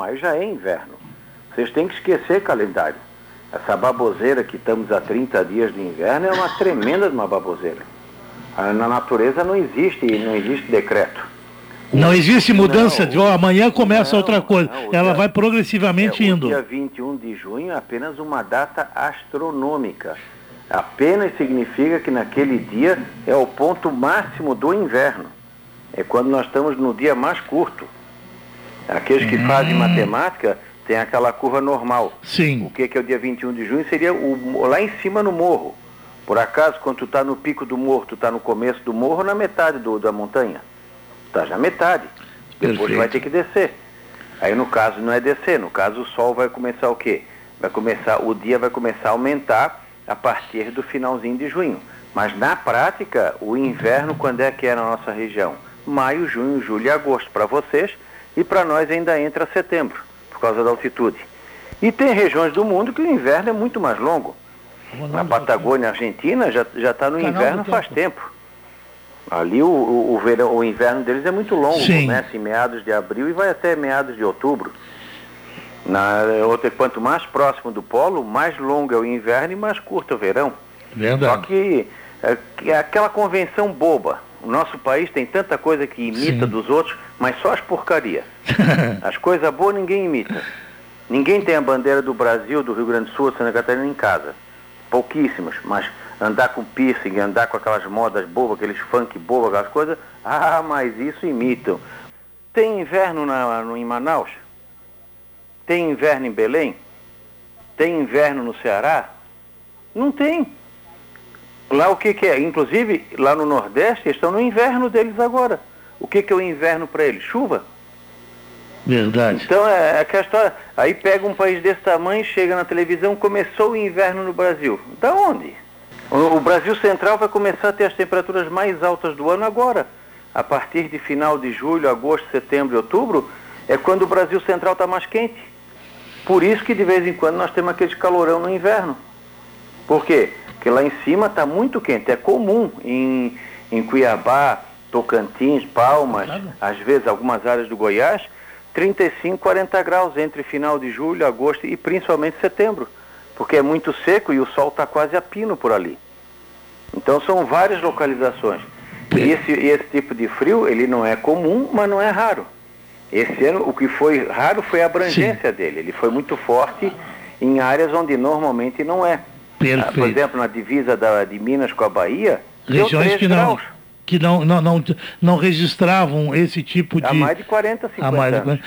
maio já é inverno. Vocês têm que esquecer calendário. Essa baboseira que estamos há 30 dias de inverno é uma tremenda de uma baboseira. Ah, Na natureza não existe, não existe decreto. Não existe mudança Não. de ó, amanhã começa Não, outra coisa. não, Ela dia- vai progressivamente É, indo. Dia 21 de junho é apenas uma data astronômica. Apenas significa que naquele dia é o ponto máximo do inverno. É quando nós estamos no dia mais curto. Aqueles que fazem matemática têm aquela curva normal. Sim. O que, que é o dia 21 de junho? Seria o, lá em cima no morro. Por acaso, quando tu está no pico do morro, tu está no começo do morro ou na metade do, da montanha? Está já metade. Depois Perfeito. vai ter que descer. Aí no caso não é descer, no caso o sol vai começar o quê? Vai começar, o dia vai começar a aumentar a partir do finalzinho de junho. Mas na prática, o inverno quando é que é na nossa região? Maio, junho, julho e agosto para vocês e para nós ainda entra setembro, por causa da altitude. E tem regiões do mundo que o inverno é muito mais longo. Na Patagônia Argentina já já está no Canal do inverno faz tempo. Ali o, o, o verão, o inverno deles é muito longo, Sim. começa em meados de abril e vai até meados de outubro. Na outra, quanto mais próximo do polo, mais longo é o inverno e mais curto é o verão. Só Verdade. que é, que é aquela convenção boba. O nosso país tem tanta coisa que imita Sim. dos outros, mas só as porcarias. As coisas boas ninguém imita. Ninguém tem a bandeira do Brasil, do Rio Grande do Sul, Santa Catarina em casa. Pouquíssimas, mas andar com piercing, andar com aquelas modas bobas, aqueles funk bobos, aquelas coisas, ah, mas isso imitam. Tem inverno na, no, em Manaus? Tem inverno em Belém? Tem inverno no Ceará? Não tem. Lá o que, que é? Inclusive, lá no Nordeste, eles estão no inverno deles agora. O que, que é o inverno para eles? Chuva. Verdade. Então é é aquela história. Aí pega um país desse tamanho, chega na televisão, começou o inverno no Brasil. Da onde? O, o Brasil Central vai começar a ter as temperaturas mais altas do ano agora. A partir de final de julho, agosto, setembro e outubro, é quando o Brasil Central está mais quente. Por isso que de vez em quando nós temos aquele calorão no inverno. Por quê? Porque lá em cima está muito quente. É comum em, em Cuiabá, Tocantins, Palmas, às vezes algumas áreas do Goiás, 35, 40 graus entre final de julho, agosto e principalmente setembro. Porque é muito seco e o sol está quase a pino por ali. Então são várias localizações. E esse, esse tipo de frio, ele não é comum, mas não é raro. Esse ano, o que foi raro foi a abrangência dele. Ele foi muito forte em áreas onde normalmente não é. Ah, Por Perfeito. exemplo, na divisa da, de Minas com a Bahia, Regiões 3 que não, graus. que não, não, não, não registravam esse tipo de. Há mais de 40, 50 há mais de anos.